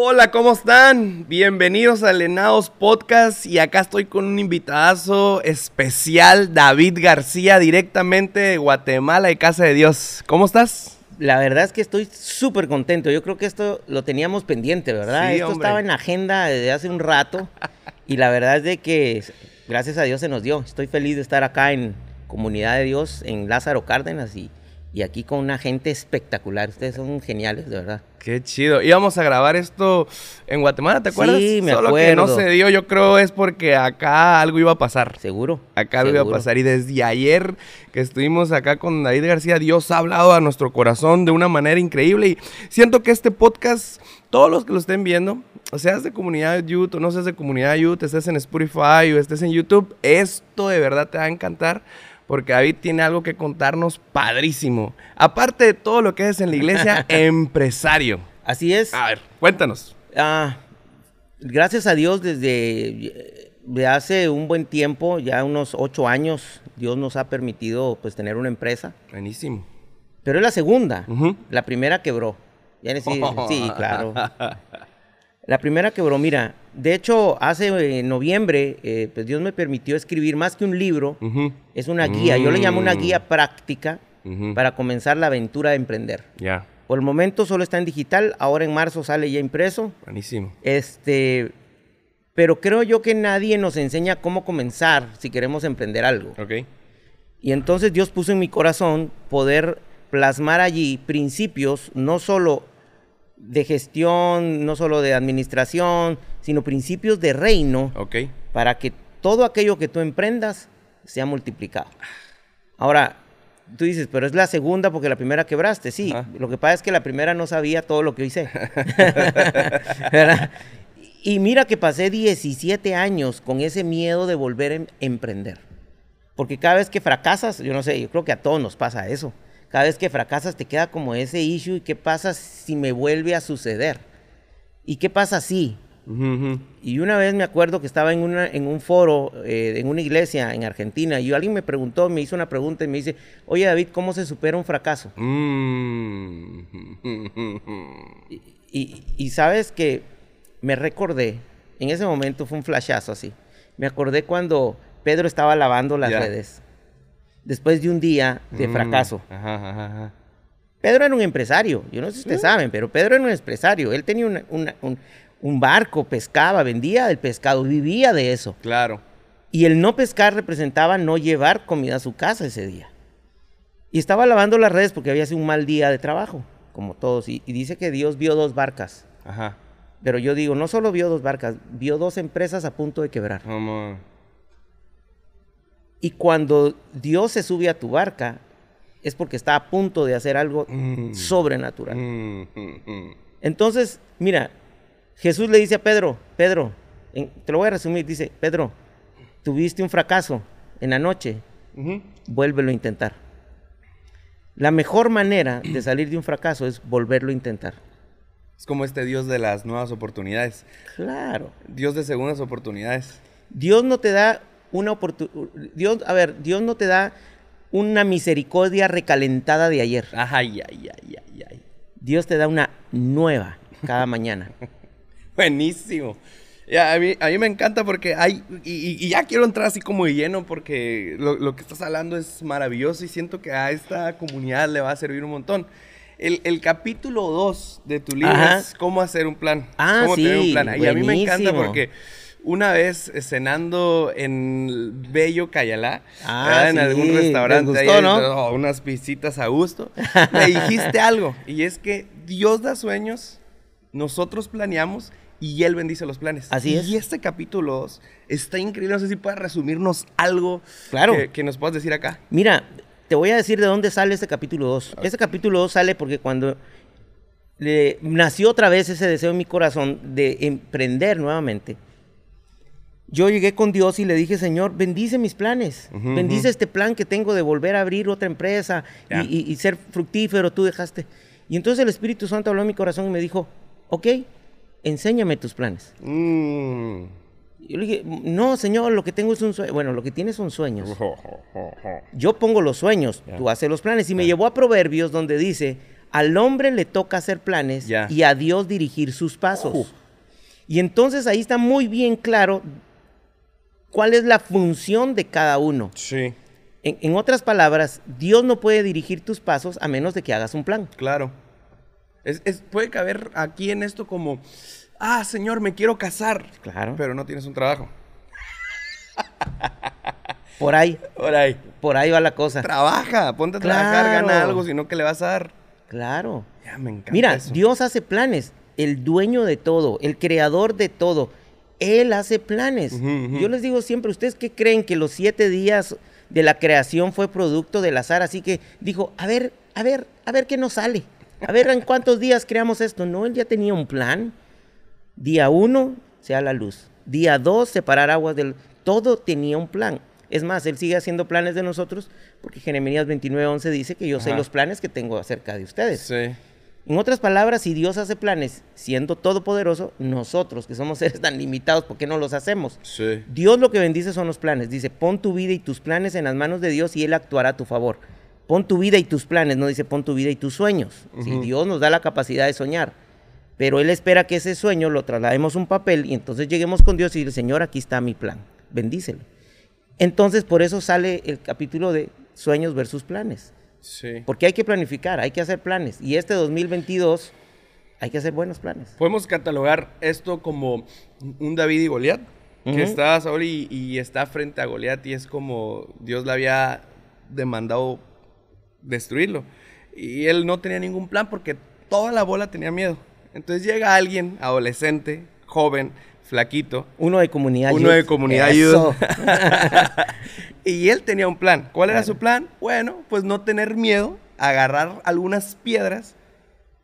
Hola, ¿cómo están? Bienvenidos a Lenados Podcast y acá estoy con un invitadazo especial, David García, directamente de Guatemala, de Casa de Dios. ¿Cómo estás? La verdad es que estoy súper contento. Yo creo que esto lo teníamos pendiente, ¿verdad? Sí, esto hombre. estaba en la agenda desde hace un rato y la verdad es de que gracias a Dios se nos dio. Estoy feliz de estar acá en Comunidad de Dios, en Lázaro Cárdenas y, y aquí con una gente espectacular. Ustedes son geniales, de verdad. Qué chido. Íbamos a grabar esto en Guatemala, ¿te Sí, acuerdas? me Solo que no se dio, yo creo es porque acá algo iba a pasar. ¿Seguro? Acá algo iba a pasar. Y desde ayer que estuvimos acá con David García, Dios ha hablado a nuestro corazón de una manera increíble. Y siento que este podcast, todos los que lo estén viendo, seas de comunidad youth o no seas de comunidad youth, estés en Spotify o estés en YouTube, esto de verdad te va a encantar. Porque David tiene algo que contarnos padrísimo. Aparte de todo lo que es en la iglesia, empresario. Así es. A ver, cuéntanos. Ah, gracias a Dios desde de hace un buen tiempo, ya unos ocho años, Dios nos ha permitido pues tener una empresa. Buenísimo. Pero es la segunda. La primera quebró. Ya ni si- sí, claro. La primera quebró, mira, de hecho, hace eh, noviembre, eh, pues Dios me permitió escribir más que un libro, es una guía. Yo le llamo una Mm. guía práctica para comenzar la aventura de emprender. Ya, Por el momento solo está en digital, ahora en marzo sale ya impreso. buenísimo. Este, pero creo yo que nadie nos enseña cómo comenzar si queremos emprender algo. Ok. Y entonces Dios puso en mi corazón poder plasmar allí principios, no solo de gestión, no solo de administración, sino principios de reino Ok. para que todo aquello que tú emprendas sea multiplicado. Ahora, tú dices, pero es la segunda porque la primera quebraste. Sí, Ajá. lo que pasa es que la primera no sabía todo lo que hice. Y mira que pasé 17 años con ese miedo de volver a em- emprender. Porque cada vez que fracasas, yo no sé, yo creo que a todos nos pasa eso. Cada vez que fracasas te queda como ese issue y qué pasa si me vuelve a suceder. ¿Y qué pasa si? Y una vez me acuerdo que estaba en, una, en un foro, eh, en una iglesia en Argentina, y alguien me preguntó, me hizo una pregunta y me dice, oye David, ¿cómo se supera un fracaso? Mm. Y, y- y sabes que me recordé, en ese momento fue un flashazo así, me acordé cuando Pedro estaba lavando las redes, después de un día de Mm. fracaso. Ajá, ajá, ajá. Pedro era un empresario, yo no sé si ustedes saben, pero Pedro era un empresario, él tenía una- una- un, un barco, pescaba, vendía el pescado, vivía de eso. Claro. Y el no pescar representaba no llevar comida a su casa ese día. Y estaba lavando las redes porque había sido un mal día de trabajo, como todos. Y, y dice que Dios vio dos barcas. Ajá. Pero yo digo, no solo vio dos barcas, vio dos empresas a punto de quebrar. Y cuando Dios se sube a tu barca, es porque está a punto de hacer algo Mm. sobrenatural. Mm. Entonces, mira, Jesús le dice a Pedro, Pedro, en- te lo voy a resumir, dice, Pedro, tuviste un fracaso en la noche, vuélvelo a intentar. La mejor manera de salir de un fracaso es volverlo a intentar. Es como este Dios de las nuevas oportunidades. Claro. Dios de segundas oportunidades. Dios no te da una oportunidad, Dios, a ver, Dios no te da una misericordia recalentada de ayer. Ay, ay, ay, ay, ay. Dios te da una nueva cada mañana. Buenísimo. Ya, a, mí, a mí me encanta porque hay, y, ya quiero entrar así como de lleno porque lo, lo que estás hablando es maravilloso y siento que a esta comunidad le va a servir un montón. El, el capítulo 2 de tu libro Ajá. es cómo hacer un plan. Ah, cómo tener un sí, plan. Y a mí me encanta buenísimo. porque una vez cenando en Bello Cayalá, Ah, ¿verdad? en sí, algún restaurante, gustó, ahí, ¿no? oh, unas pisitas a gusto, me dijiste algo y es que Dios da sueños, nosotros planeamos y Él bendice los planes. Así es. Y este capítulo 2 está increíble. No sé si puedes resumirnos algo Claro. que, que nos puedas decir acá. Mira, te voy a decir de dónde sale este capítulo 2. Este capítulo 2 sale porque cuando le- nació otra vez ese deseo en mi corazón de emprender nuevamente, yo llegué con Dios y le dije, Señor, bendice mis planes. Bendice este plan que tengo de volver a abrir otra empresa y, Ya. y- y ser fructífero. Tú dejaste. Y entonces el Espíritu Santo habló en mi corazón y me dijo, ok, enséñame tus planes. Mm. Yo le dije, no, Señor, lo que tengo es un sueño. Bueno, lo que tienes son sueños. Yo pongo los sueños, tú haces los planes. Y me llevó a Proverbios donde dice, al hombre le toca hacer planes y a Dios dirigir sus pasos. Y entonces ahí está muy bien claro cuál es la función de cada uno. Sí, En, en otras palabras, Dios no puede dirigir tus pasos a menos de que hagas un plan. claro. Es, es- puede caber aquí en esto como, ah, señor, me quiero casar. Claro. Pero no tienes un trabajo. Por ahí, Por ahí. por ahí va la cosa. Trabaja, ponte a trabajar, gana algo, si no, ¿qué le vas a dar? Claro. Ya me encanta. Mira, eso. Dios hace planes, el dueño de todo, el creador de todo. Él hace planes. Yo les digo siempre, ¿ustedes qué creen que los siete días de la creación fue producto del azar? Así que dijo, a ver, a ver, a ver qué nos sale. A ver en cuántos días creamos esto. No, él ya tenía un plan. Día uno, sea la luz. Día dos, separar aguas del... Todo tenía un plan. Es más, él sigue haciendo planes de nosotros porque Jeremías 29:11 dice que yo sé los planes que tengo acerca de ustedes. Sí. En otras palabras, si Dios hace planes siendo todopoderoso, nosotros que somos seres tan limitados, ¿por qué no los hacemos? Sí. Dios lo que bendice son los planes. Dice, pon tu vida y tus planes en las manos de Dios y Él actuará a tu favor. Pon tu vida y tus planes, no dice pon tu vida y tus sueños. Si Ujú. Dios nos da la capacidad de soñar, pero Él espera que ese sueño lo traslademos a un papel y entonces lleguemos con Dios y decirle, Señor, aquí está mi plan, bendícelo. Entonces, por eso sale el capítulo de sueños versus planes. Sí. Porque hay que planificar, hay que hacer planes. Y este 2022 hay que hacer buenos planes. Podemos catalogar esto como un David y Goliat. Ujú. Que está Saúl y, y está frente a Goliat y es como Dios le había demandado destruirlo. Y él no tenía ningún plan porque toda la bola tenía miedo. Entonces llega alguien, adolescente, joven, flaquito, Uno de comunidad. uno de comunidad Eso. y él tenía un plan. ¿Cuál era su plan? Bueno, pues no tener miedo, agarrar algunas piedras,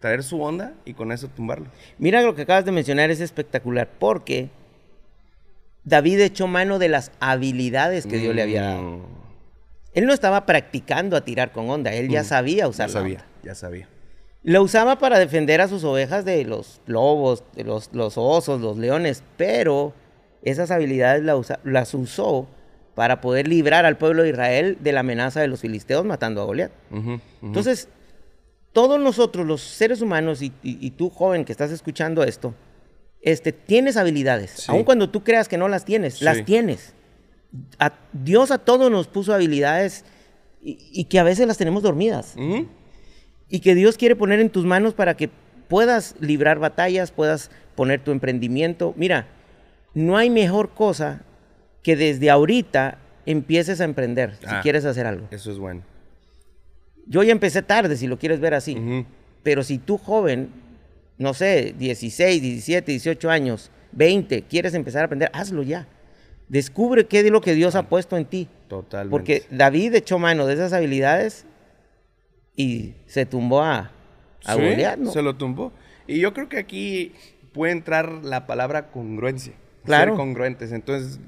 traer su onda y con eso tumbarlo. Mira lo que acabas de mencionar es espectacular porque David echó mano de las habilidades que Dios le había dado. Mm, Él no estaba practicando a tirar con onda, él ya Mm, sabía usar Ya la sabía, onda. ya sabía. Lo usaba para defender a sus ovejas de los lobos, de los, los osos, los leones, pero esas habilidades la usa- las usó para poder librar al pueblo de Israel de la amenaza de los filisteos matando a Goliat. Entonces, todos nosotros, los seres humanos, y, y- y tú joven que estás escuchando esto, este, tienes habilidades. Sí. Aun cuando tú creas que no las tienes, Sí. las tienes. A- Dios a todos nos puso habilidades y, y que a veces las tenemos dormidas. Y que Dios quiere poner en tus manos para que puedas librar batallas, puedas poner tu emprendimiento. Mira, no hay mejor cosa que desde ahorita empieces a emprender si Ah. quieres hacer algo. Eso es bueno. Yo ya empecé tarde, si lo quieres ver así. Pero si tú joven, no sé, 16, 17, 18 años, 20, quieres empezar a aprender, hazlo ya. Descubre qué es lo que Dios ha puesto en ti. Totalmente. Porque David echó mano de esas habilidades y se tumbó a, a Sí, ¿no? Se lo tumbó. Y yo creo que aquí puede entrar la palabra congruencia. Claro. Ser congruentes. Entonces,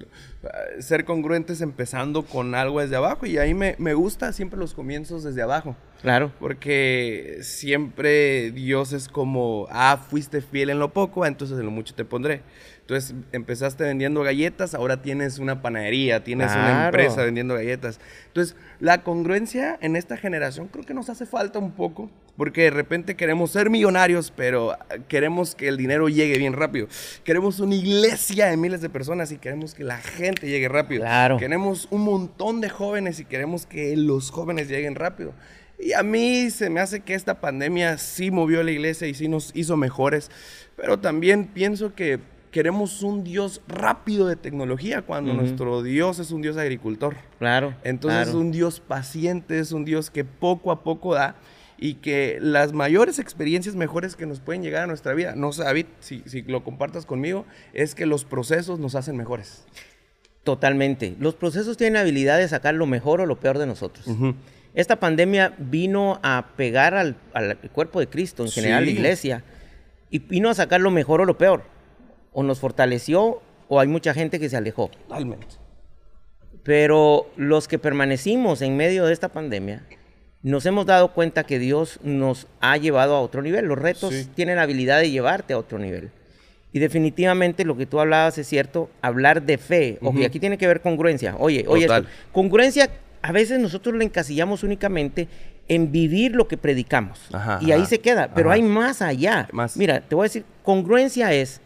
ser congruentes empezando con algo desde abajo. Y ahí me, me gusta siempre los comienzos desde abajo. Claro. Porque siempre Dios es como, ah, fuiste fiel en lo poco, entonces en lo mucho te pondré. Entonces empezaste vendiendo galletas, ahora tienes una panadería, tienes una Claro. empresa vendiendo galletas. Entonces, la congruencia en esta generación creo que nos hace falta un poco, porque de repente queremos ser millonarios, pero ah, queremos que el dinero llegue bien rápido. Queremos una iglesia de miles de personas y queremos que la gente llegue rápido. Claro. Queremos un montón de jóvenes y queremos que los jóvenes lleguen rápido. Y a mí se me hace que esta pandemia sí movió a la iglesia y sí nos hizo mejores, pero también pienso que queremos un Dios rápido de tecnología cuando Ujú. nuestro Dios es un Dios agricultor. Claro. Entonces claro. es un Dios paciente, es un Dios que poco a poco da y que las mayores experiencias mejores que nos pueden llegar a nuestra vida, no sé, David, si, si lo compartas conmigo, es que los procesos nos hacen mejores. Totalmente. Los procesos tienen habilidad de sacar lo mejor o lo peor de nosotros. Esta pandemia vino a pegar al, al cuerpo de Cristo, en general, la iglesia, y vino a sacar lo mejor o lo peor. O nos fortaleció, o hay mucha gente que se alejó. Totalmente. Pero los que permanecimos en medio de esta pandemia, nos hemos dado cuenta que Dios nos ha llevado a otro nivel. Los retos Sí. tienen la habilidad de llevarte a otro nivel. Y definitivamente lo que tú hablabas es cierto, hablar de fe. Ojo, y aquí tiene que ver congruencia. Oye, oye, esto. congruencia a veces nosotros la encasillamos únicamente en vivir lo que predicamos. Ajá, y ahí ajá, se queda. Pero ajá. hay más allá. Más. Mira, te voy a decir, congruencia es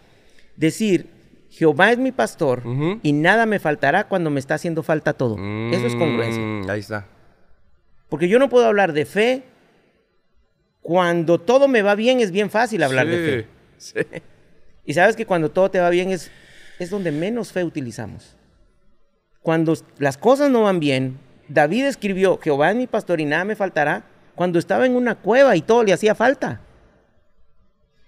decir, Jehová es mi pastor y nada me faltará cuando me está haciendo falta todo. Eso es congruencia. Mm, Ahí está. Porque yo no puedo hablar de fe. Cuando todo me va bien es bien fácil hablar de fe. Sí. Y sabes que cuando todo te va bien es, es donde menos fe utilizamos. Cuando las cosas no van bien, David escribió, Jehová es mi pastor y nada me faltará, cuando estaba en una cueva y todo le hacía falta.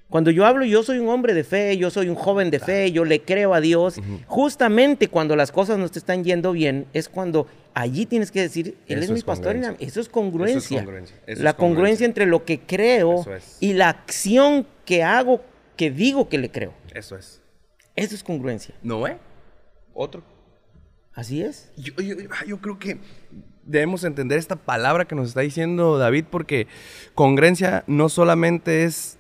Cuando yo hablo, yo soy un hombre de fe, yo soy un joven de fe, yo le creo a Dios. Justamente cuando las cosas no te están yendo bien, es cuando allí tienes que decir, Él Eso es mi es pastor. y congruencia. nada- Eso es congruencia. eso La es congruencia. entre lo que creo Eso es. y la acción que hago, que digo que le creo. Eso es. Eso es congruencia. ¿No, eh? Otro. Así es. Yo, yo- ah, yo creo que debemos entender esta palabra que nos está diciendo David porque congruencia no solamente es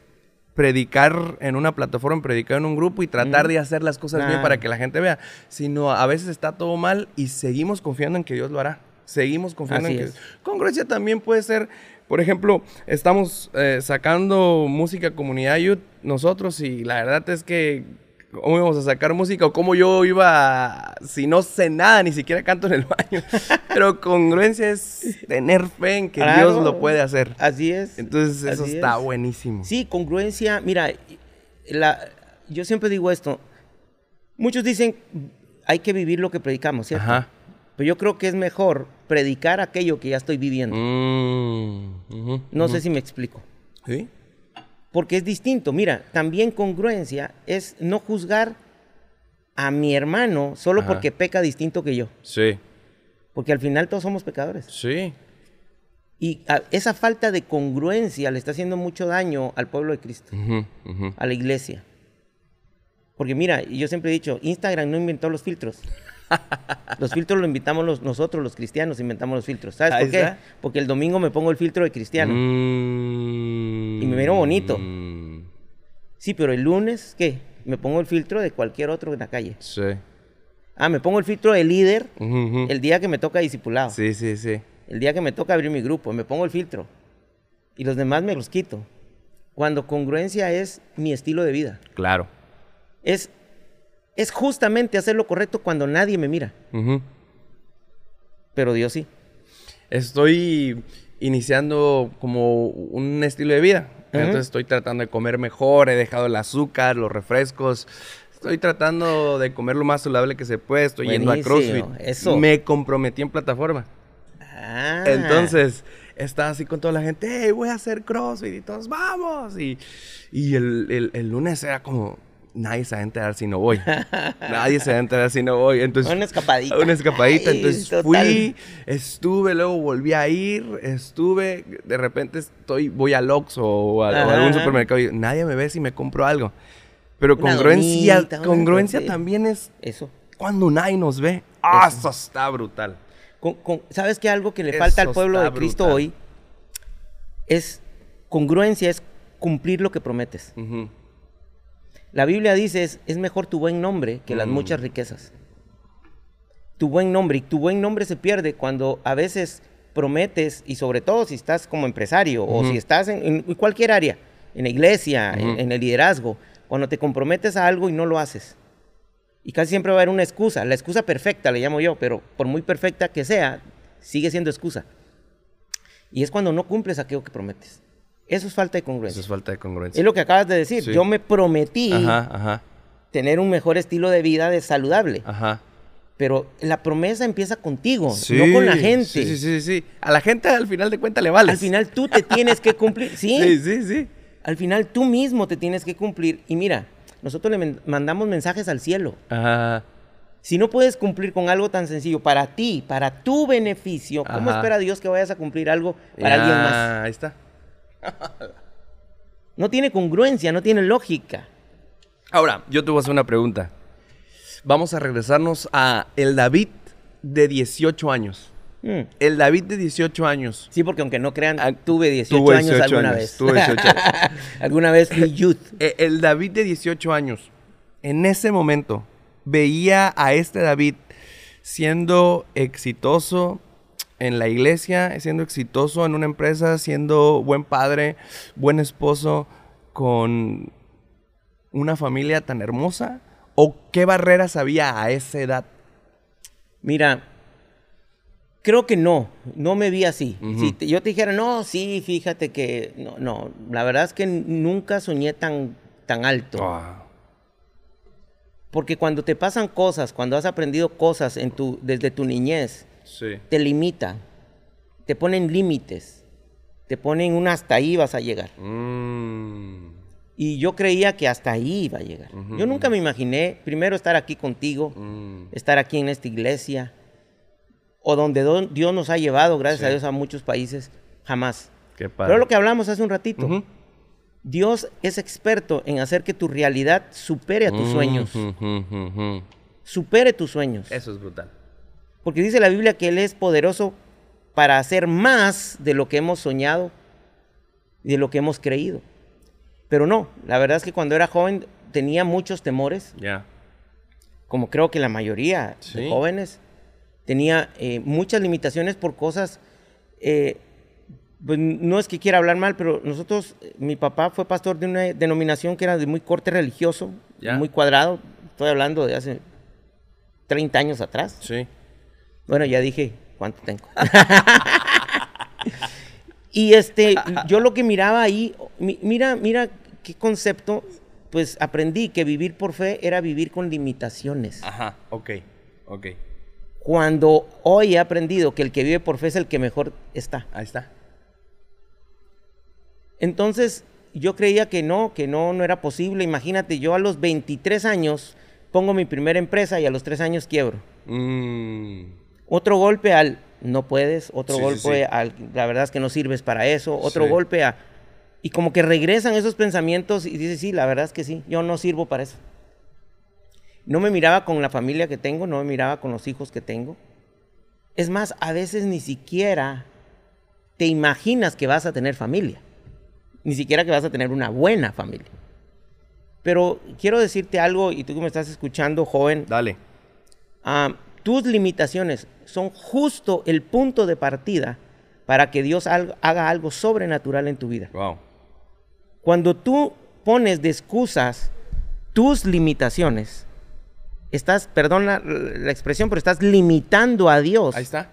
predicar en una plataforma, predicar en un grupo y tratar de hacer las cosas bien Nah. para que la gente vea, sino a veces está todo mal y seguimos confiando en que Dios lo hará. Seguimos confiando Así en que es. congruencia también puede ser, por ejemplo, estamos eh, sacando música comunidad youth nosotros y la verdad es que cómo íbamos a sacar música o cómo yo iba, a- si no sé nada, ni siquiera canto en el baño. Pero congruencia es tener fe en que Claro. Dios lo puede hacer. Así es. Entonces eso está es. buenísimo. Sí, congruencia. Mira, la, yo siempre digo esto. Muchos dicen, hay que vivir lo que predicamos, ¿cierto? Ajá. Pero yo creo que es mejor predicar aquello que ya estoy viviendo. Mm, No sé si me explico. ¿Sí? Porque es distinto. Mira, también congruencia es no juzgar a mi hermano solo Ajá. porque peca distinto que yo. Sí. Porque al final todos somos pecadores. Sí. Y a- esa falta de congruencia le está haciendo mucho daño al pueblo de Cristo, a la iglesia. Porque mira, yo siempre he dicho, Instagram no inventó los filtros. Los filtros los inventamos los- nosotros, los cristianos, inventamos los filtros. ¿Sabes Ahí por qué? está. Porque el domingo me pongo el filtro de cristiano. Mm. Y me miro bonito. Mm, Sí, pero el lunes, ¿qué? Me pongo el filtro de cualquier otro en la calle. Sí. Ah, me pongo el filtro de líder el día que me toca discipulado. Sí, sí, sí. El día que me toca abrir mi grupo, me pongo el filtro. Y los demás me los quito. Cuando congruencia es mi estilo de vida. Claro. Es, es justamente hacer lo correcto cuando nadie me mira. Pero Dios sí. Estoy iniciando como un estilo de vida. Entonces estoy tratando de comer mejor, he dejado el azúcar, los refrescos. Estoy tratando de comer lo más saludable que se puede. Estoy yendo a CrossFit. eso. Me comprometí en plataforma. Ah. Entonces, estaba así con toda la gente, hey, voy a hacer CrossFit y todos, vamos. Y, y el, el- el lunes era como, nadie se va a enterar si no voy. nadie se va a enterar si no voy. Entonces, Una escapadita. Una escapadita. Ay, Entonces total. fui, estuve, luego volví a ir, estuve, de repente estoy, voy al Oxxo o a, o a algún supermercado y nadie me ve si me compro algo. Pero Una congruencia, donita, congruencia también es Eso. cuando nadie nos ve. ¡Ah, eso está brutal! Con- con- ¿Sabes qué? Algo que le falta al Eso pueblo de Cristo brutal. hoy es congruencia, es cumplir lo que prometes. Ujú. La Biblia dice es, es mejor tu buen nombre que las Mm. muchas riquezas. Tu buen nombre. Y tu buen nombre se pierde cuando a veces prometes, y sobre todo si estás como empresario o si estás en, en cualquier área, en la iglesia, en- en el liderazgo, cuando te comprometes a algo y no lo haces. Y casi siempre va a haber una excusa, la excusa perfecta le llamo yo, pero por muy perfecta que sea, sigue siendo excusa. Y es cuando no cumples aquello que prometes. Eso es falta de Eso congruencia. es falta de congruencia. Es lo que acabas de decir. Sí. Yo me prometí Ajá, ajá, tener un mejor estilo de vida de saludable. ajá. Pero la promesa empieza contigo, no con la gente. Sí, sí, sí, sí. A la gente al final de cuentas le vale. Al final tú te tienes que cumplir. ¿sí? Sí, sí, sí. Al final tú mismo te tienes que cumplir. Y mira, nosotros le mandamos mensajes al cielo. Ajá. Si no puedes cumplir con algo tan sencillo para ti, para tu beneficio, ¿cómo Ajá. espera Dios que vayas a cumplir algo para Ya, alguien más? Ahí está. No tiene congruencia, no tiene lógica. Ahora, yo te voy a hacer una pregunta. Vamos a regresarnos a el David de 18 años. Mm. El David de 18 años. Sí, porque aunque no crean, Ah, tuve 18 tuvo años 18 alguna años, vez. tuvo 18 años. alguna vez fui youth. Eh, El David de 18 años, en ese momento, veía a este David siendo exitoso en la iglesia, siendo exitoso en una empresa, siendo buen padre, buen esposo, con una familia tan hermosa? ¿O qué barreras había a esa edad? Mira, creo que no, no me vi así. Si te- yo te dijera, no, sí, fíjate que, no, no, la verdad es que nunca soñé tan, tan alto. Ah, Porque cuando te pasan cosas, cuando has aprendido cosas en tu, desde tu niñez, sí. te limitan, te ponen límites, te ponen un hasta ahí vas a llegar. Mm, Y yo creía que hasta ahí iba a llegar. Yo nunca me imaginé, primero, estar aquí contigo, mm. estar aquí en esta iglesia, o donde do- Dios nos ha llevado, gracias Sí. a Dios, a muchos países, jamás. Qué padre. Pero lo que hablamos hace un ratito. Dios es experto en hacer que tu realidad supere a tus sueños, supere tus sueños. Eso es brutal. Porque dice la Biblia que Él es poderoso para hacer más de lo que hemos soñado y de lo que hemos creído. Pero no, la verdad es que cuando era joven tenía muchos temores, Ya. como creo que la mayoría Sí. de jóvenes. Tenía eh, muchas limitaciones por cosas. eh, pues, no es que quiera hablar mal, pero nosotros, eh, mi papá fue pastor de una denominación que era de muy corte religioso, Ya. muy cuadrado. Estoy hablando de hace 30 años atrás. Sí. Bueno, ya dije cuánto tengo. y este, yo lo que miraba ahí, mi- mira, mira qué concepto, pues aprendí que vivir por fe era vivir con limitaciones. Ajá. Ok. Ok. Cuando hoy he aprendido que el que vive por fe es el que mejor está. Ahí está. Entonces, yo creía que no, que no, no era posible. Imagínate, yo a los 23 años pongo mi primera empresa y a los 3 años quiebro. Mm, Otro golpe al no puedes, otro Sí, sí, golpe sí. al la verdad es que no sirves para eso, otro Sí. golpe a y como que regresan esos pensamientos y dices, sí, la verdad es que sí, yo no sirvo para eso. No me miraba con la familia que tengo, no me miraba con los hijos que tengo. Es más, a veces ni siquiera te imaginas que vas a tener familia. Ni siquiera que vas a tener una buena familia. Pero quiero decirte algo, y tú que me estás escuchando, joven, dale. Ah, tus limitaciones son justo el punto de partida para que Dios haga algo sobrenatural en tu vida. Wow. Cuando tú pones de excusas tus limitaciones, estás, perdón la, la expresión, pero estás limitando a Dios Ahí está.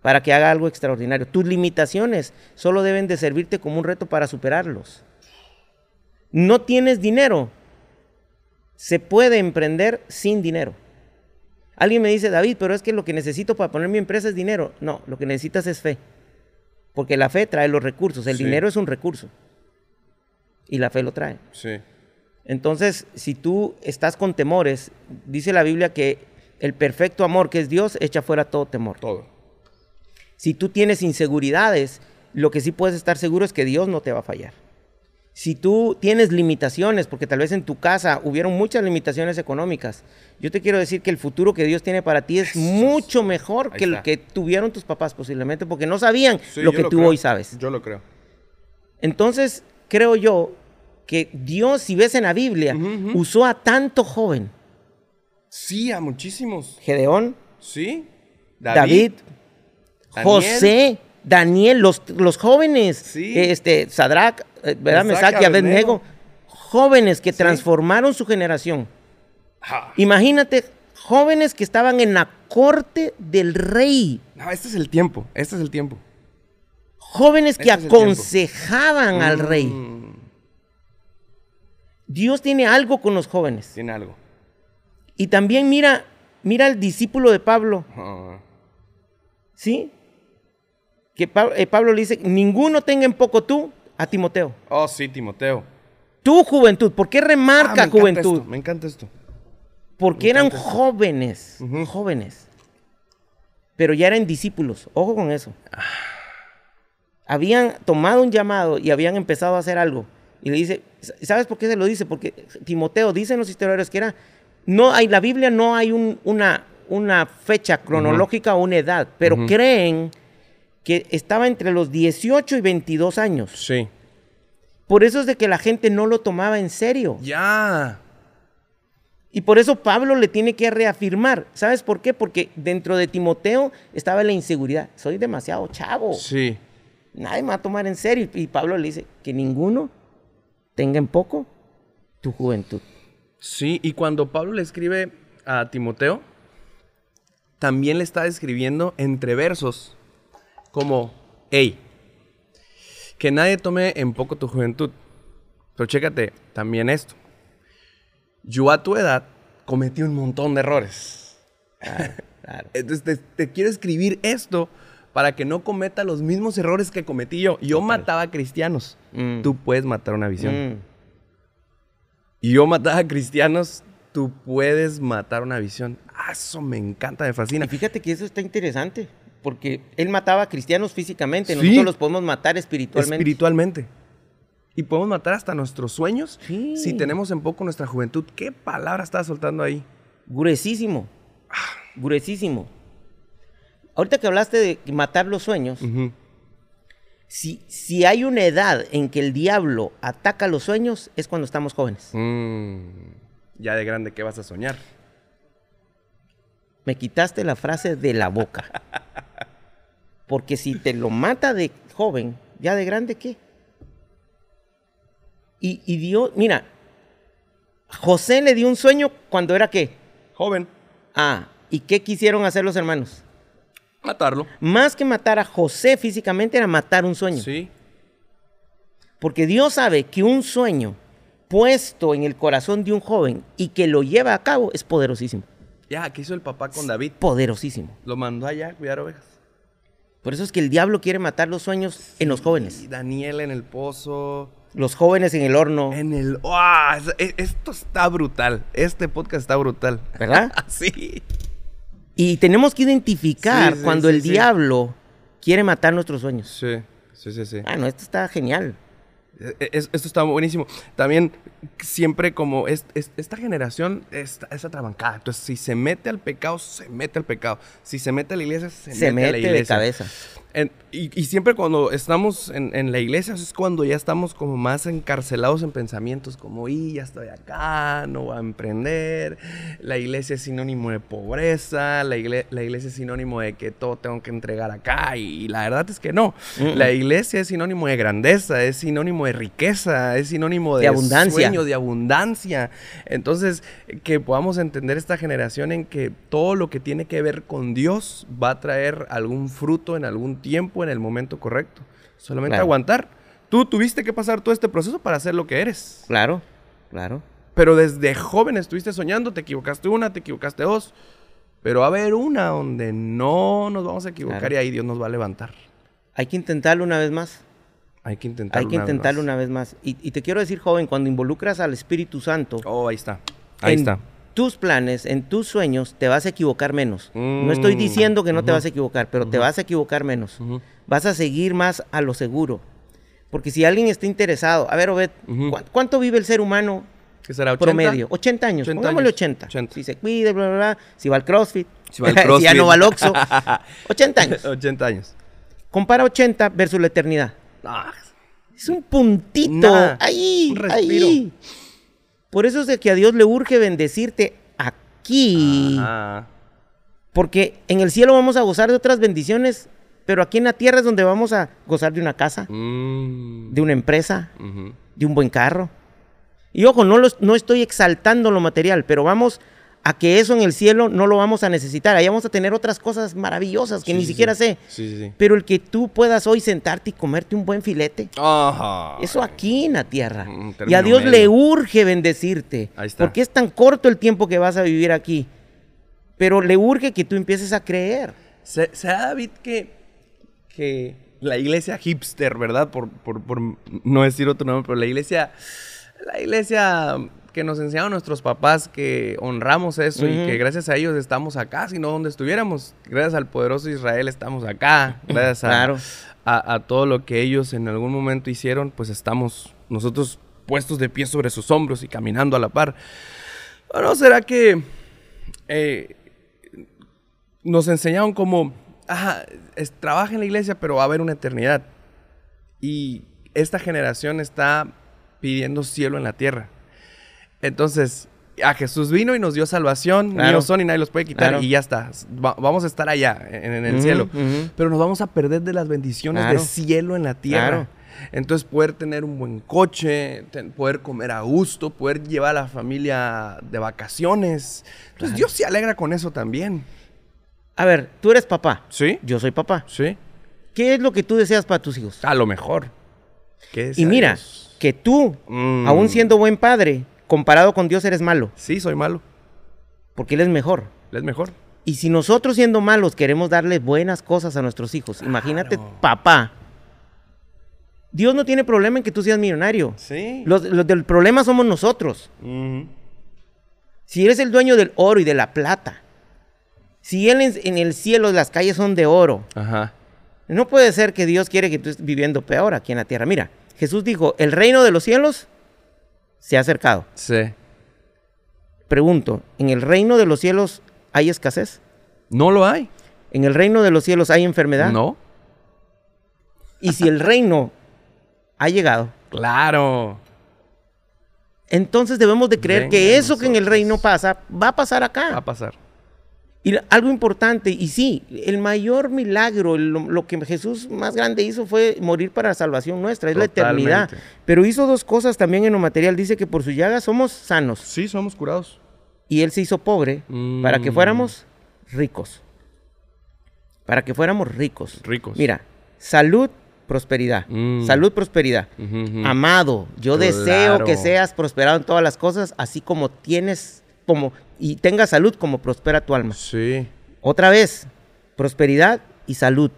para que haga algo extraordinario. Tus limitaciones solo deben de servirte como un reto para superarlos. No tienes dinero. Se puede emprender sin dinero. Alguien me dice, David, pero es que lo que necesito para poner mi empresa es dinero. No, lo que necesitas es fe. Porque la fe trae los recursos. El Sí. dinero es un recurso. Y la fe lo trae. Sí. Entonces, si tú estás con temores, dice la Biblia que el perfecto amor que es Dios echa fuera todo temor. Todo. Si tú tienes inseguridades, lo que sí puedes estar seguro es que Dios no te va a fallar. Si tú tienes limitaciones, porque tal vez en tu casa hubieron muchas limitaciones económicas, yo te quiero decir que el futuro que Dios tiene para ti es mucho mejor Ahí que el está. que tuvieron tus papás posiblemente, porque no sabían Sí, lo que tú creo. hoy sabes. Yo lo creo. Entonces, creo yo que Dios, si ves en la Biblia, usó a tanto joven, Sí, a muchísimos. Gedeón, Sí. David, Daniel. José, Daniel, los, los jóvenes, Sí. este, Sadrach, ¿verdad? Mesac, y Abednego, jóvenes que Sí. transformaron su generación. Imagínate, jóvenes que estaban en la corte del rey, No, este es el tiempo. Este es el tiempo. jóvenes que Este aconsejaban al rey. Mm, Dios tiene algo con los jóvenes. Tiene algo. Y también mira, mira al discípulo de Pablo, ¿sí? Que Pa- eh, Pablo le dice, ninguno tenga en poco tú a Timoteo. Oh, sí, Timoteo. Tu juventud, ¿por qué Ah, me remarca encanta juventud? esto, me encanta esto. Porque me eran jóvenes, jóvenes. Pero ya eran discípulos, ojo con eso. Habían tomado un llamado y habían empezado a hacer algo. Y le dice, ¿sabes por qué se lo dice? Porque Timoteo, dicen los historiadores que era, no hay, la Biblia no hay un- una, una fecha cronológica o una edad, pero creen que estaba entre los 18 y 22 años. Sí. Por eso es de que la gente no lo tomaba en serio. Ya. Y por eso Pablo le tiene que reafirmar. ¿Sabes por qué? Porque dentro de Timoteo estaba la inseguridad. Soy demasiado chavo. Sí. Nadie me va a tomar en serio. Y Pablo le dice que ninguno tenga en poco tu juventud. Sí, y cuando Pablo le escribe a Timoteo, también le está escribiendo entre versos como, hey, que nadie tome en poco tu juventud. Pero chécate también esto. Yo a tu edad cometí un montón de errores. Entonces te, te, quiero escribir esto para que no cometa los mismos errores que cometí yo. Yo Total. mataba cristianos. Mm. Tú puedes matar una visión. Mm. Y yo mataba a cristianos. Tú puedes matar una visión. Ah, eso me encanta, me fascina. Y fíjate que eso está interesante, porque él mataba a cristianos físicamente, Sí. nosotros los podemos matar espiritualmente. Espiritualmente. Y podemos matar hasta nuestros sueños Sí. si tenemos en poco nuestra juventud. ¿Qué palabra estás soltando ahí? Gruesísimo, gruesísimo. Ahorita que hablaste de matar los sueños, si, si hay una edad en que el diablo ataca los sueños, es cuando estamos jóvenes. Mm, ya de grande, ¿qué vas a soñar? Me quitaste la frase de la boca. Porque si te lo mata de joven, ya de grande, ¿qué? Y, y Dios, mira, José le dio un sueño cuando era qué? Joven, Ah, ¿y qué quisieron hacer los hermanos? matarlo. Más que matar a José físicamente era matar un sueño. Sí. Porque Dios sabe que un sueño puesto en el corazón de un joven y que lo lleva a cabo es poderosísimo. Ya, ¿qué hizo el papá con David? Poderosísimo. Lo mandó allá a cuidar ovejas. Por eso es que el diablo quiere matar los sueños en los jóvenes. Daniel en el pozo. Los jóvenes en el horno. En el. Es- es- Esto está brutal. Este podcast está brutal. ¿Verdad? sí. Y tenemos que identificar Sí, sí, cuando el diablo quiere matar nuestros sueños. Sí, sí, sí, sí. Ah, no, esto está genial. E- es- esto está buenísimo. También, siempre como es, es- esta generación está, es atrabancada. Entonces, si se mete al pecado, se mete al pecado. Si se mete a la iglesia, se, Se mete, a la mete de cabeza. En- y, y siempre cuando estamos en, en la iglesia, es cuando ya estamos como más encarcelados en pensamientos como, y ya estoy acá, no voy a emprender, la iglesia es sinónimo de pobreza, la, igle- la iglesia es sinónimo de que todo tengo que entregar acá, y, la verdad es que no. Mm-mm. La iglesia es sinónimo de grandeza, es sinónimo de riqueza, es sinónimo de, De abundancia. sueño, de abundancia. Entonces, que podamos entender esta generación en que todo lo que tiene que ver con Dios va a traer algún fruto en algún tiempo, en el momento correcto. Solamente Claro. aguantar. Tú tuviste que pasar todo este proceso para ser lo que eres. Claro, claro. Pero desde joven estuviste soñando, te equivocaste una, te equivocaste dos. Pero va a haber una donde no nos vamos a equivocar Claro. y ahí Dios nos va a levantar. Hay que intentarlo una vez más. Hay que intentarlo. Hay que una vez intentarlo más. una vez más. Y, y te quiero decir, joven, cuando involucras al Espíritu Santo Oh, ahí está. Ahí en está. Tus planes, en tus sueños, te vas a equivocar menos. No estoy Mm, diciendo que no te vas a equivocar, pero te vas a equivocar menos. Vas a seguir más a lo seguro. Porque si alguien está interesado, a ver, Obed, Ujú. ¿cu- ¿cuánto vive el ser humano ¿Qué será? 80? promedio? 80 años. 80 Pongámosle años. 80. 80. Si se cuida, bla, bla, bla. Si va al CrossFit. Si va al ya no va al Oxxo. 80 años. 80 años. Compara 80 versus la eternidad. Ah, Es un puntito. Nada, ahí, un respiro. ahí. Por eso es de que a Dios le urge bendecirte aquí. ajá. Porque en el cielo vamos a gozar de otras bendiciones, pero aquí en la tierra es donde vamos a gozar de una casa, Mm, de una empresa, de un buen carro. Y ojo, no, los- no estoy exaltando lo material, pero vamos a que eso en el cielo no lo vamos a necesitar. Ahí vamos a tener otras cosas maravillosas que Sí, ni sí, siquiera sí. sé. Sí, sí, sí. Pero el que tú puedas hoy sentarte y comerte un buen filete. Ajá. Eso aquí en la tierra. Mm, Y a Dios medio. le urge bendecirte. Ahí está. Porque es tan corto el tiempo que vas a vivir aquí. Pero le urge que tú empieces a creer. Se- ¿Será David que, que la iglesia hipster, ¿verdad? Por, por, por no decir otro nombre, pero la iglesia, la iglesia que nos enseñaron nuestros papás que honramos eso y que gracias a ellos estamos acá, si no donde estuviéramos. Gracias al poderoso Israel estamos acá. Gracias a, Claro. a, a todo lo que ellos en algún momento hicieron, pues estamos nosotros puestos de pie sobre sus hombros y caminando a la par. ¿O no será que eh, nos enseñaron como, ajá, es- trabaja en la iglesia, pero va a haber una eternidad? Y esta generación está pidiendo cielo en la tierra. Entonces, a Jesús vino y nos dio salvación, Claro. míos son y nadie los puede quitar Claro. y ya está. Va- vamos a estar allá, en, en el cielo. Pero nos vamos a perder de las bendiciones Claro. del cielo en la tierra. Entonces poder tener un buen coche, ten- poder comer a gusto, poder llevar a la familia de vacaciones. Entonces Dios se alegra con eso también. A ver, tú eres papá. ¿Sí? Yo soy papá. Sí. ¿Qué es lo que tú deseas para tus hijos? A lo mejor. ¿Qué Y mira, que tú, Mm. aún siendo buen padre, comparado con Dios eres malo, Sí, soy malo. porque Él es mejor. Es mejor. Y si nosotros siendo malos queremos darle buenas cosas a nuestros hijos, imagínate papá. Dios no tiene problema en que tú seas millonario. Sí. Los, los del problema somos nosotros. Si eres el dueño del oro y de la plata, si Él en, en el cielo las calles son de oro, Ajá. no puede ser que Dios quiere que tú estés viviendo peor aquí en la tierra. Mira, Jesús dijo, el reino de los cielos se ha acercado. Sí. Pregunto, ¿en el reino de los cielos hay escasez? ¿No lo hay? ¿En el reino de los cielos hay enfermedad? No. Y si el reino ha llegado, Claro. entonces debemos de creer Venga que eso que en el reino pasa, va a pasar Va a acá. pasar. Y algo importante, y sí, el mayor milagro, lo, lo que Jesús más grande hizo fue morir para la salvación nuestra, es la eternidad. Pero hizo dos cosas también en lo material. Dice que por su llaga somos sanos. Sí, somos curados. Y Él se hizo pobre para que Mm. fuéramos ricos. Para que fuéramos ricos. Ricos. Mira, salud, prosperidad. Mm. Salud, prosperidad. Amado, yo deseo que seas prosperado en todas las cosas, así como tienes, como, y tengas salud como prospera tu alma. Sí. Otra vez, prosperidad y salud.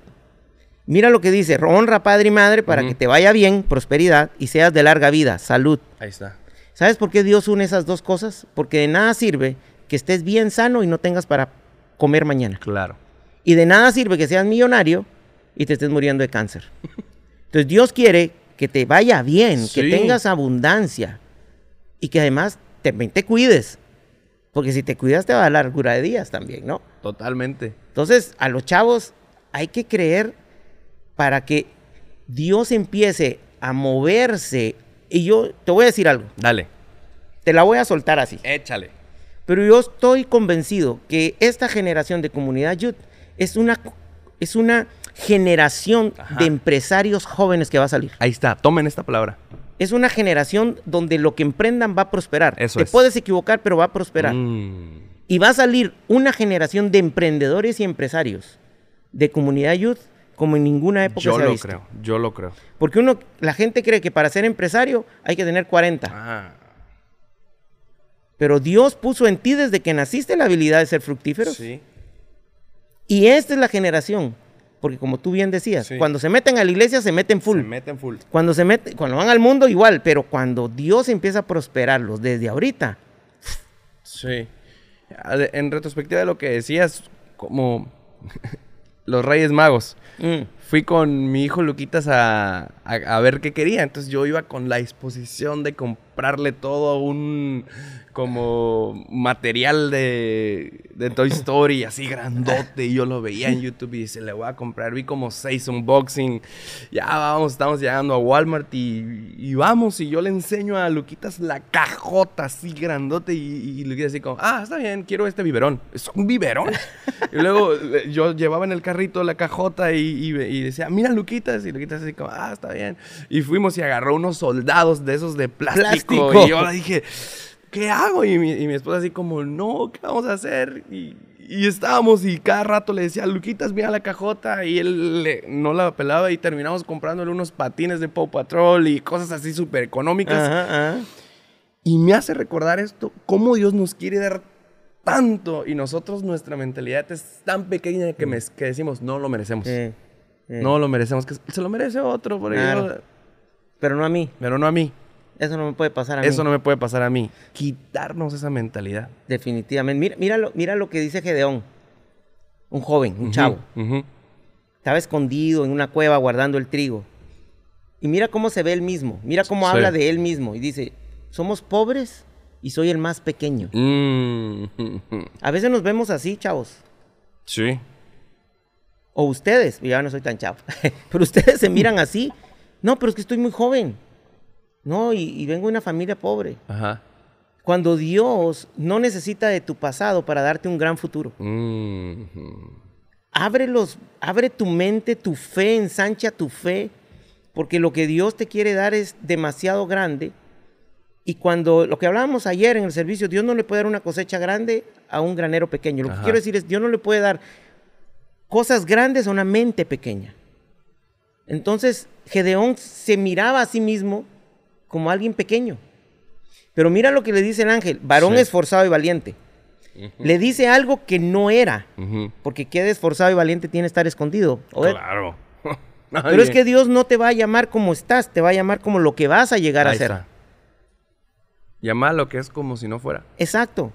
Mira lo que dice, honra padre y madre para que te vaya bien, prosperidad, y seas de larga vida, salud. Ahí está. ¿Sabes por qué Dios une esas dos cosas? Porque de nada sirve que estés bien sano y no tengas para comer mañana. Claro. Y de nada sirve que seas millonario y te estés muriendo de cáncer. Entonces Dios quiere que te vaya bien, que tengas abundancia y que además te cuides. Porque si te cuidas te va a dar largura de días también, ¿no? Totalmente. Entonces a los chavos hay que creer para que Dios empiece a moverse. Y yo te voy a decir algo, Dale. te la voy a soltar así. Échale. Pero yo estoy convencido que esta generación de comunidad youth es una, es una generación Ajá. de empresarios jóvenes que va a salir. Ahí está. Tomen esta palabra. Es una generación donde lo que emprendan va a prosperar. Eso Te es. puedes equivocar, pero va a prosperar. Mm. Y va a salir una generación de emprendedores y empresarios de comunidad youth como en ninguna época Yo se ha lo visto. creo. Yo lo creo. Porque uno, la gente cree que para ser empresario hay que tener 40. Ah. Pero Dios puso en ti desde que naciste la habilidad de ser fructífero. Sí. Y esta es la generación, porque como tú bien decías, Sí. cuando se meten a la iglesia se meten full. Se meten full. Cuando se meten, cuando van al mundo igual, pero cuando Dios empieza a prosperarlos desde ahorita, Sí. En retrospectiva de lo que decías, como los Reyes Magos. mm, Fui con mi hijo Luquitas a, a- ver qué quería. Entonces yo iba con la disposición de comprarle todo un como material de, de Toy Story así grandote. Y yo lo veía en YouTube y se le voy a comprar. Vi como seis unboxing. Ya vamos, estamos llegando a Walmart y, y vamos. Y yo le enseño a Luquitas la cajota así grandote. Y, y Luquitas así como, ah, está bien, quiero este biberón. ¿Es un biberón? y luego eh, yo llevaba en el carrito la cajota y, y- y decía, mira Luquitas. Y Luquitas así como, ah, está bien. Y fuimos y agarró unos soldados de esos de plástico. Plástico. Y yo dije, ¿qué hago? Y mi, y mi esposa así como, no, ¿qué vamos a hacer? Y, y estábamos y cada rato le decía, Luquitas, mira la cajota. Y él le- no la pelaba y terminamos comprándole unos patines de Paw Patrol y cosas así súper económicas. ajá, ajá. Y me hace recordar esto, cómo Dios nos quiere dar tanto y nosotros nuestra mentalidad es tan pequeña que, me- que decimos, no lo merecemos. Sí, sí. No lo merecemos, que se lo merece otro, por Claro. pero no a mí. pero no a mí. Eso no me puede pasar a mí. Eso no me puede pasar a mí. Quitarnos esa mentalidad. Definitivamente. Mira, mira, lo, mira lo que dice Gedeón. Un joven, un chavo. Estaba escondido en una cueva guardando el trigo. Y mira cómo se ve él mismo. Mira cómo Sí. habla de él mismo. Y dice, somos pobres y soy el más pequeño. Mm, A veces nos vemos así, chavos. Sí. O ustedes, ya no soy tan chavo, pero ustedes se miran así. No, pero es que estoy muy joven. No, y, y vengo de una familia pobre. Ajá. Cuando Dios no necesita de tu pasado para darte un gran futuro. Abre, los, abre tu mente, tu fe, ensancha tu fe, porque lo que Dios te quiere dar es demasiado grande. Y cuando lo que hablábamos ayer en el servicio, Dios no le puede dar una cosecha grande a un granero pequeño. Lo que quiero decir es, Dios no le puede dar cosas grandes a una mente pequeña. Entonces, Gedeón se miraba a sí mismo como alguien pequeño. Pero mira lo que le dice el ángel, varón Sí. esforzado y valiente. Le dice algo que no era, porque qué esforzado y valiente tiene estar escondido. Claro. Pero es que Dios no te va a llamar como estás, te va a llamar como lo que vas a llegar a ser. está. Llama a lo que es como si no fuera. Exacto.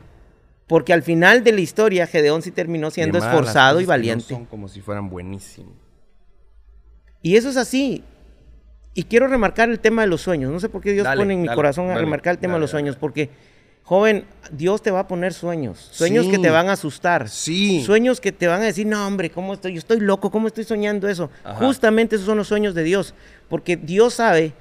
Porque al final de la historia, Gedeón sí terminó siendo esforzado y no valiente. son como si fueran buenísimos. Y eso es así. Y quiero remarcar el tema de los sueños. No sé por qué Dios Dale, pone en mi dale, corazón a remarcar el tema de los sueños. Porque, joven, Dios te va a poner sueños. Sueños que te van a asustar. Sí. Sueños que te van a decir, no, hombre, ¿cómo estoy? Yo estoy loco, ¿cómo estoy soñando eso? Ajá. Justamente esos son los sueños de Dios. Porque Dios sabe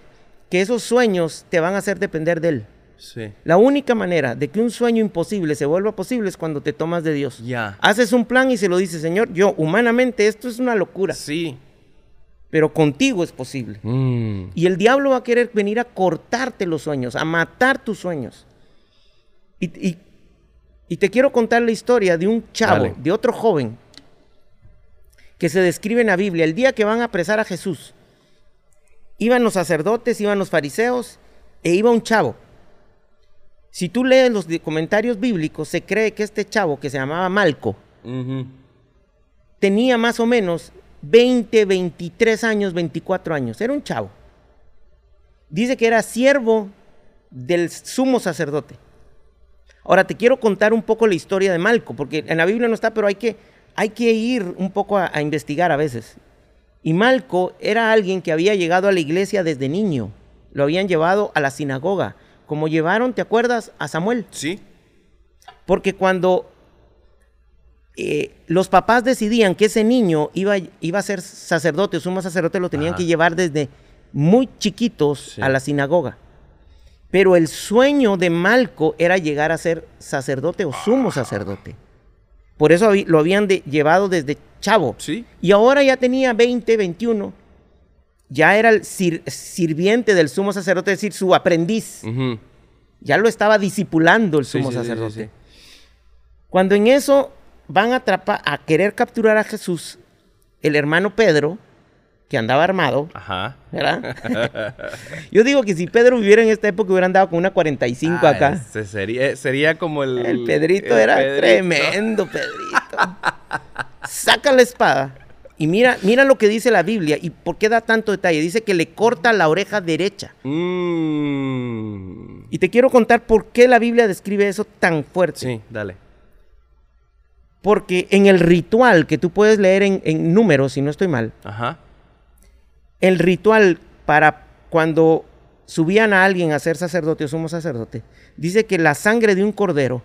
que esos sueños te van a hacer depender de Él. Sí. La única manera de que un sueño imposible se vuelva posible es cuando te tomas de Dios. Ya. Haces un plan y se lo dices, Señor, yo humanamente esto es una locura, Sí. pero contigo es posible. Mm. Y el diablo va a querer venir a cortarte los sueños, a matar tus sueños. Y, y- y te quiero contar la historia de un chavo, Dale. de otro joven, que se describe en la Biblia. El día que van a apresar a Jesús, iban los sacerdotes, iban los fariseos, e iba un chavo. Si tú lees los comentarios bíblicos, se cree que este chavo, que se llamaba Malco, tenía más o menos 20, 23 años, 24 años. Era un chavo. Dice que era siervo del sumo sacerdote. Ahora te quiero contar un poco la historia de Malco, porque en la Biblia no está, pero hay que, hay que ir un poco a, a investigar a veces. Y Malco era alguien que había llegado a la iglesia desde niño. Lo habían llevado a la sinagoga, como llevaron, ¿te acuerdas? A Samuel. Sí. Porque cuando eh, los papás decidían que ese niño iba, iba a ser sacerdote o sumo sacerdote, lo tenían Ajá. que llevar desde muy chiquitos Sí. a la sinagoga. Pero el sueño de Malco era llegar a ser sacerdote o sumo sacerdote. Por eso lo habían de- llevado desde chavo. Sí. Y ahora ya tenía 20, 21. Ya era el sir- sirviente del sumo sacerdote, es decir, su aprendiz. Ya lo estaba discipulando el sumo sí, sí, sí, sacerdote. sí. Cuando en eso van a atrapar, a querer capturar a Jesús, el hermano Pedro, que andaba armado, Ajá. ¿verdad? Yo digo que si Pedro viviera en esta época hubiera andado con una 45 Ah, acá. ese sería, sería como el. El Pedrito el era Pedrito. tremendo, Pedrito. Saca la espada y mira, mira lo que dice la Biblia y por qué da tanto detalle. Dice que le corta la oreja derecha. Mm. Y te quiero contar por qué la Biblia describe eso tan fuerte. Sí, dale. Porque en el ritual que tú puedes leer en, en números, si no estoy mal, Ajá. el ritual para cuando subían a alguien a ser sacerdote o sumo sacerdote, dice que la sangre de un cordero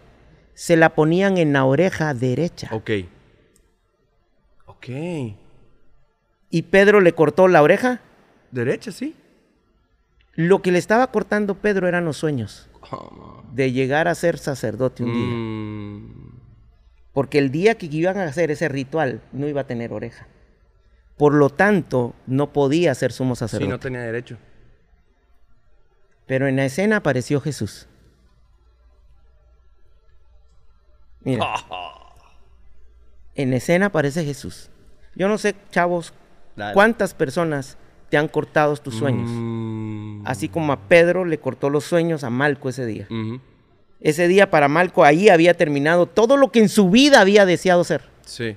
se la ponían en la oreja derecha. Ok. Ok. Y Pedro le cortó la oreja. Derecha, sí. Lo que le estaba cortando Pedro eran los sueños Oh, de llegar a ser sacerdote un día. Mm. Porque el día que iban a hacer ese ritual no iba a tener oreja. Por lo tanto, no podía ser sumo Sí, sacerdote. no tenía derecho. Pero en la escena apareció Jesús. Mira. En escena aparece Jesús. Yo no sé, chavos, Dale. cuántas personas te han cortado tus sueños. Mm. Así como a Pedro le cortó los sueños a Malco ese día. Ese día para Malco ahí había terminado todo lo que en su vida había deseado ser. Sí.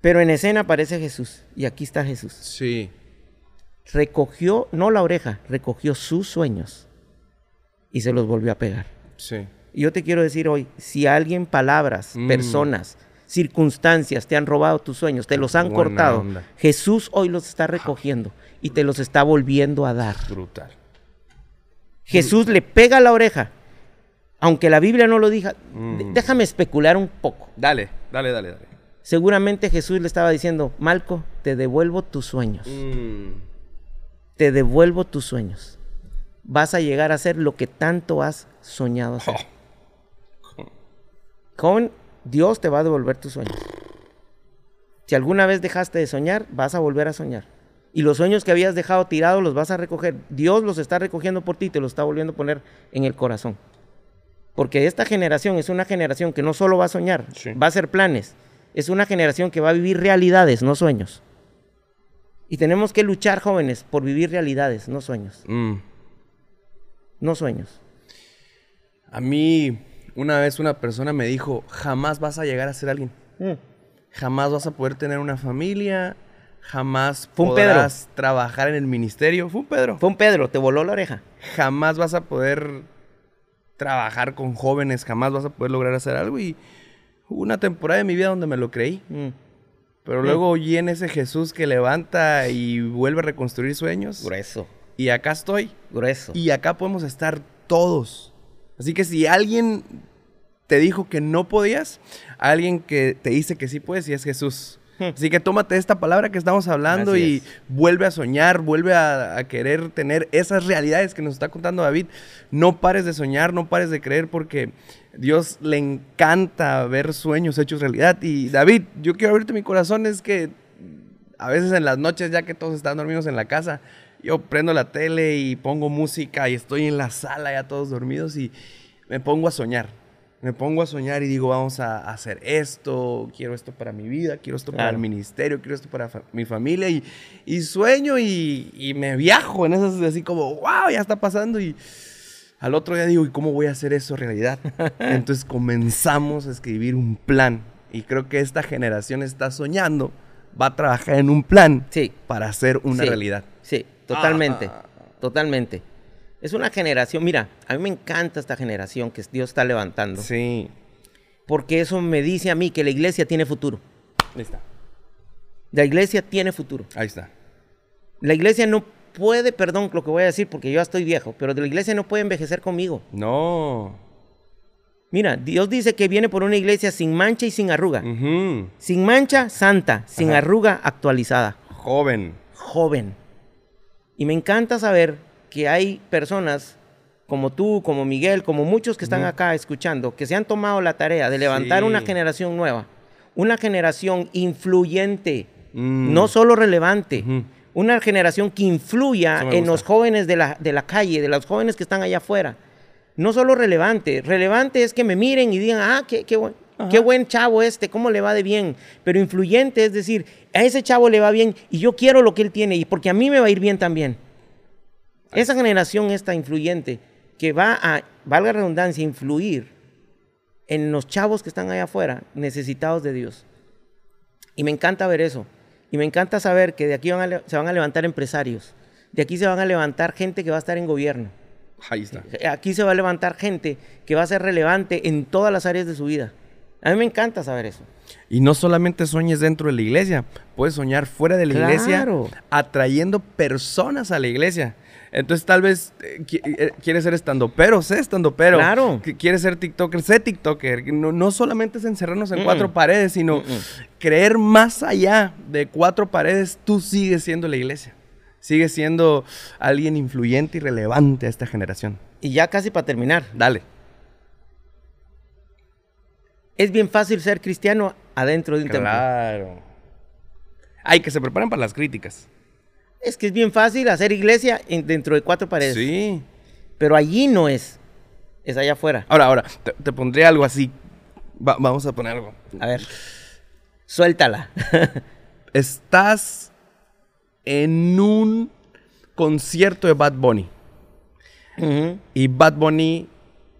Pero en escena aparece Jesús. Y aquí está Jesús. Sí. Recogió, no la oreja, recogió sus sueños. Y se los volvió a pegar. Sí. Y yo te quiero decir hoy, si alguien, palabras, Mm. personas, circunstancias te han robado tus sueños, te los han Buena cortado, onda. Jesús hoy los está recogiendo y te los está volviendo a dar. Brutal. Jesús le pega la oreja, aunque la Biblia no lo diga. Mm. Déjame especular un poco. Dale, dale, dale, dale. Seguramente Jesús le estaba diciendo, Malco, te devuelvo tus sueños, Mm. te devuelvo tus sueños. vas a llegar a hacer lo que tanto has soñado hacer. Con Dios te va a devolver tus sueños. Si alguna vez dejaste de soñar, vas a volver a soñar. Y los sueños que habías dejado tirados los vas a recoger. Dios los está recogiendo por ti y te los está volviendo a poner en el corazón. Porque esta generación es una generación que no solo va a soñar, Sí. va a hacer planes. Es una generación que va a vivir realidades, no sueños. Y tenemos que luchar, jóvenes, por vivir realidades, no sueños. Mm. No sueños. A mí, una vez una persona me dijo, jamás vas a llegar a ser alguien. Mm. Jamás vas a poder tener una familia. Jamás Fue un podrás trabajar en el ministerio. Fue un Pedro. Fue un Pedro, te voló la oreja. Jamás vas a poder trabajar con jóvenes. Jamás vas a poder lograr hacer algo. Y hubo una temporada de mi vida donde me lo creí. Mm. Pero luego oí en ese Jesús que levanta y vuelve a reconstruir sueños. Grueso, Y acá estoy. grueso. Y acá podemos estar todos. Así que si alguien te dijo que no podías, alguien que te dice que sí puedes y es Jesús. Hmm. Así que tómate esta palabra que estamos hablando Así y es. vuelve a soñar, vuelve a, a querer tener esas realidades que nos está contando David. No pares de soñar, no pares de creer porque Dios le encanta ver sueños hechos realidad. Y David, yo quiero abrirte mi corazón, es que a veces en las noches, ya que todos están dormidos en la casa, yo prendo la tele y pongo música y estoy en la sala ya todos dormidos y me pongo a soñar. Me pongo a soñar y digo, vamos a hacer esto, quiero esto para mi vida, quiero esto para el ministerio, quiero esto para fa- mi familia y, y sueño y, y me viajo en esas así como, wow, ya está pasando y al otro día digo, ¿y cómo voy a hacer eso realidad? Entonces comenzamos a escribir un plan y creo que esta generación está soñando, va a trabajar en un plan Sí. para hacer una Sí. realidad. Sí, totalmente. Ah. Totalmente. Es una generación, mira, a mí me encanta esta generación que Dios está levantando. Sí. Porque eso me dice a mí que la iglesia tiene futuro. Ahí está. La iglesia tiene futuro. Ahí está. La iglesia no puede, perdón lo que voy a decir porque yo ya estoy viejo, pero la iglesia no puede envejecer conmigo. No. Mira, Dios dice que viene por una iglesia sin mancha y sin arruga. Sin mancha, santa. Sin Ajá. arruga, actualizada. Joven. joven. Y me encanta saber que hay personas como tú, como Miguel, como muchos que están acá escuchando, que se han tomado la tarea de levantar Sí. una generación nueva, una generación influyente, Mm. no solo relevante, una generación que influya en los jóvenes de la, de la calle, de los jóvenes que están allá afuera. No solo relevante, relevante es que me miren y digan, ah, qué, qué, buen, Ajá. qué buen chavo este, cómo le va de bien. Pero influyente es decir, a ese chavo le va bien y yo quiero lo que él tiene y porque a mí me va a ir bien también. Esa generación esta influyente que va a, valga la redundancia, influir en los chavos que están allá afuera, necesitados de Dios. Y me encanta ver eso. Y me encanta saber que de aquí van a le- se van a levantar empresarios. De aquí se van a levantar gente que va a estar en gobierno. Ahí está. Aquí se va a levantar gente que va a ser relevante en todas las áreas de su vida. A mí me encanta saber eso. Y no solamente sueñes dentro de la iglesia, puedes soñar fuera de la iglesia, atrayendo personas a la iglesia. Entonces tal vez eh, qui- eh, quieres ser estando pero, sé estando pero. Claro. Quieres ser TikToker, sé TikToker. No, no solamente es encerrarnos en cuatro paredes, sino creer más allá de cuatro paredes, tú sigues siendo la iglesia. Sigues siendo alguien influyente y relevante a esta generación. Y ya casi para terminar, Dale. es bien fácil ser cristiano adentro de un templo. Claro. Ay, que se preparen para las críticas. Es que es bien fácil hacer iglesia en- dentro de cuatro paredes. Sí. Pero allí no es. Es allá afuera. Ahora, ahora, te, te pondré algo así. Va- vamos a poner algo. A ver. Suéltala. Estás en un concierto de Bad Bunny. Y Bad Bunny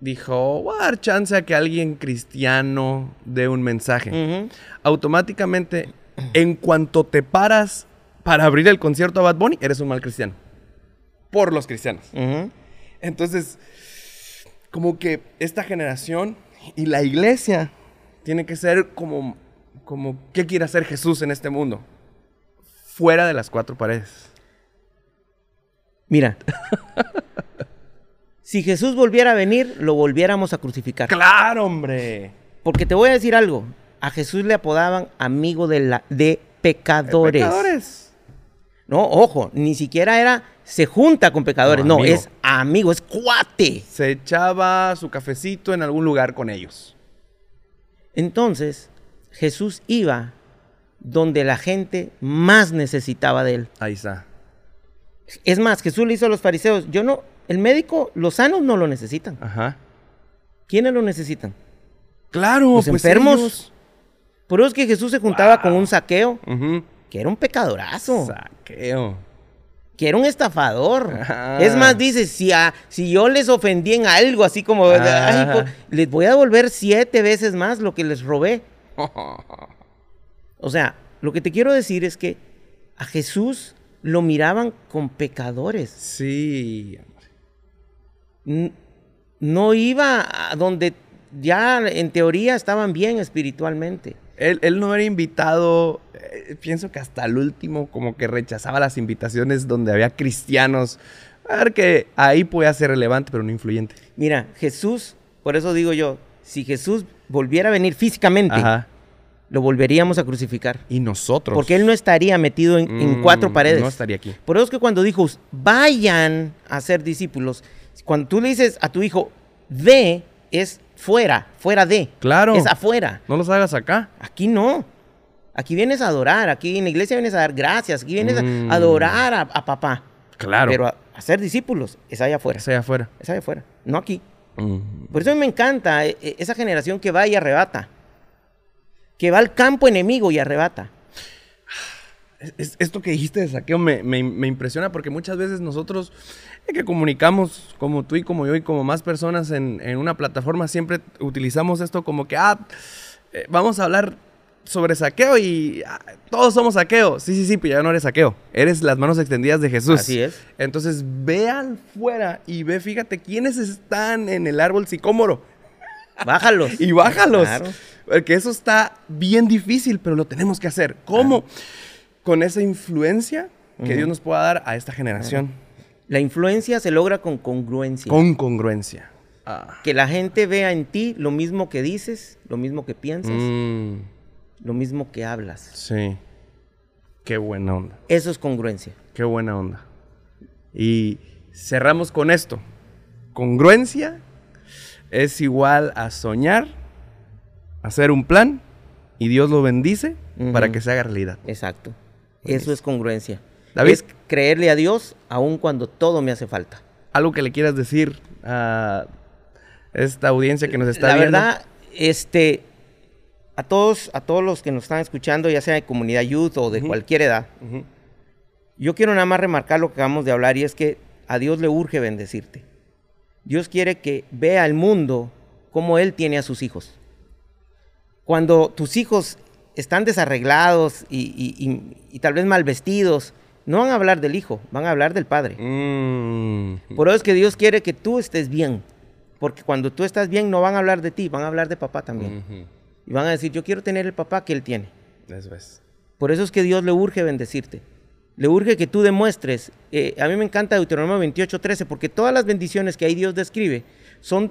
dijo, voy a dar chance a que alguien cristiano dé un mensaje. Automáticamente, en cuanto te paras para abrir el concierto a Bad Bunny, eres un mal cristiano. Por los cristianos. Entonces, como que esta generación y la iglesia tiene que ser como, como ¿qué quiere hacer Jesús en este mundo? Fuera de las cuatro paredes. Mira. si Jesús volviera a venir, lo volviéramos a crucificar. ¡Claro, hombre! Porque te voy a decir algo. A Jesús le apodaban amigo de, la, de pecadores. Pecadores. No, ojo, ni siquiera era se junta con pecadores, No, es amigo, es cuate. Se echaba su cafecito en algún lugar con ellos. Entonces, Jesús iba donde la gente más necesitaba de él. Ahí está. Es más, Jesús le hizo a los fariseos, yo no, el médico, los sanos no lo necesitan. Ajá. ¿Quiénes lo necesitan? Claro, Los pues enfermos. ellos. Por eso es que Jesús se juntaba con un saqueo, Ujú. Que era un pecadorazo, Saqueo. que era un estafador. Ajá. Es más, dice, si, a- si yo les ofendí en algo, así como, Ajá. "Ay, pues, les voy a devolver siete veces más lo que les robé. O sea, lo que te quiero decir es que a Jesús lo miraban con pecadores. Sí. N- No iba a donde ya en teoría estaban bien espiritualmente. Él, él no era invitado, eh, pienso que hasta el último como que rechazaba las invitaciones donde había cristianos. A ver que ahí podía ser relevante, pero no influyente. Mira, Jesús, por eso digo yo, si Jesús volviera a venir físicamente, Ajá. lo volveríamos a crucificar. Y nosotros. Porque él no estaría metido en, en Mm, cuatro paredes. No estaría aquí. Por eso es que cuando dijo, vayan a ser discípulos, cuando tú le dices a tu hijo, de, es fuera, fuera de. Claro. Es afuera. No los hagas acá. Aquí no. Aquí vienes a adorar, aquí en la iglesia vienes a dar gracias, aquí vienes a- Mm. a adorar a, a papá. Claro. Pero a, a ser discípulos es allá afuera. Ese allá afuera. Es allá afuera, no aquí. Mm. Por eso a mí me encanta eh, eh, esa generación que va y arrebata. Que va al campo enemigo y arrebata. Es- es- esto que dijiste de saqueo me, me- me impresiona porque muchas veces nosotros eh, que comunicamos como tú y como yo y como más personas en, en una plataforma siempre utilizamos esto como que, ah, eh, vamos a hablar sobre saqueo y ah, todos somos saqueo. Sí, sí, sí, pero ya no eres saqueo. Eres las manos extendidas de Jesús. Así es. Entonces ve al fuera y ve, fíjate, quiénes están en el árbol sicómoro Bájalos. y bájalos. Claro. Porque eso está bien difícil, pero lo tenemos que hacer. ¿Cómo? Con esa influencia que Dios nos pueda dar a esta generación. La influencia se logra con congruencia. Con congruencia. Ah. Que la gente vea en ti lo mismo que dices, lo mismo que piensas, Mm, lo mismo que hablas. sí. Qué buena onda. Eso es congruencia. Qué buena onda. Y cerramos con esto. Congruencia es igual a soñar, hacer un plan y Dios lo bendice para que se haga realidad. Exacto. Eso es congruencia. David. Es creerle a Dios aun cuando todo me hace falta. algo que le quieras decir a esta audiencia que nos está la viendo. verdad, este, a todos, a todos los que nos están escuchando, ya sea de comunidad youth o de cualquier edad, yo quiero nada más remarcar lo que acabamos de hablar y es que a Dios le urge bendecirte. Dios quiere que vea al mundo como Él tiene a sus hijos. Cuando tus hijos están desarreglados y, y- y- y tal vez mal vestidos, no van a hablar del hijo, van a hablar del padre. Mm. Por eso es que Dios quiere que tú estés bien. Porque cuando tú estás bien, no van a hablar de ti, van a hablar de papá también. Y van a decir, yo quiero tener el papá que él tiene. Eso es. Por eso es que Dios le urge bendecirte. Le urge que tú demuestres. eh, a mí me encanta Deuteronomio 28, 13, porque todas las bendiciones que ahí Dios describe son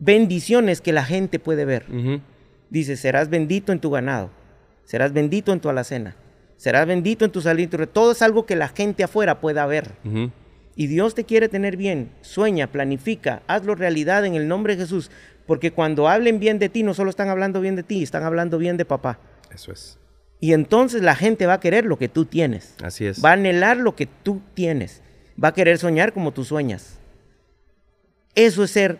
bendiciones que la gente puede ver. Dice, serás bendito en tu ganado, serás bendito en tu alacena, serás bendito en tu re-". Todo es algo que la gente afuera pueda ver. Y Dios te quiere tener bien. Sueña, planifica, hazlo realidad en el nombre de Jesús. Porque cuando hablen bien de ti, no solo están hablando bien de ti, están hablando bien de papá. Eso es. Y entonces la gente va a querer lo que tú tienes. Así es. Va a anhelar lo que tú tienes. Va a querer soñar como tú sueñas. Eso es ser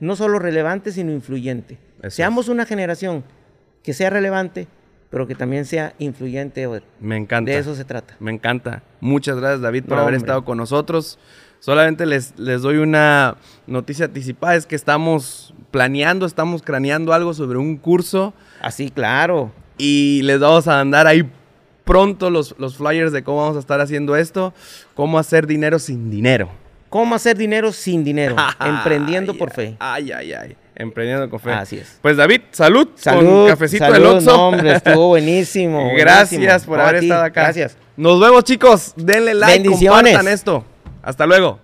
no solo relevante, sino influyente. Eso Seamos una generación que sea relevante, pero que también sea influyente. Me encanta. De eso se trata. Me encanta. Muchas gracias, David, por No, haber hombre. estado con nosotros. Solamente les, les doy una noticia anticipada, es que estamos planeando, estamos craneando algo sobre un curso Así, claro. y les vamos a mandar ahí pronto los, los flyers de cómo vamos a estar haciendo esto, cómo hacer dinero sin dinero. ¿Cómo hacer dinero sin dinero? Emprendiendo por fe. Ay, ay, ay. Emprendiendo con fe. Así es. Pues David, salud, Salud, con cafecito del salud, Oxxo. no, hombre, estuvo buenísimo. Gracias buenísimo. por No, haber estado acá. Gracias. Nos vemos, chicos. Denle like, Bendiciones. compartan esto. Hasta luego.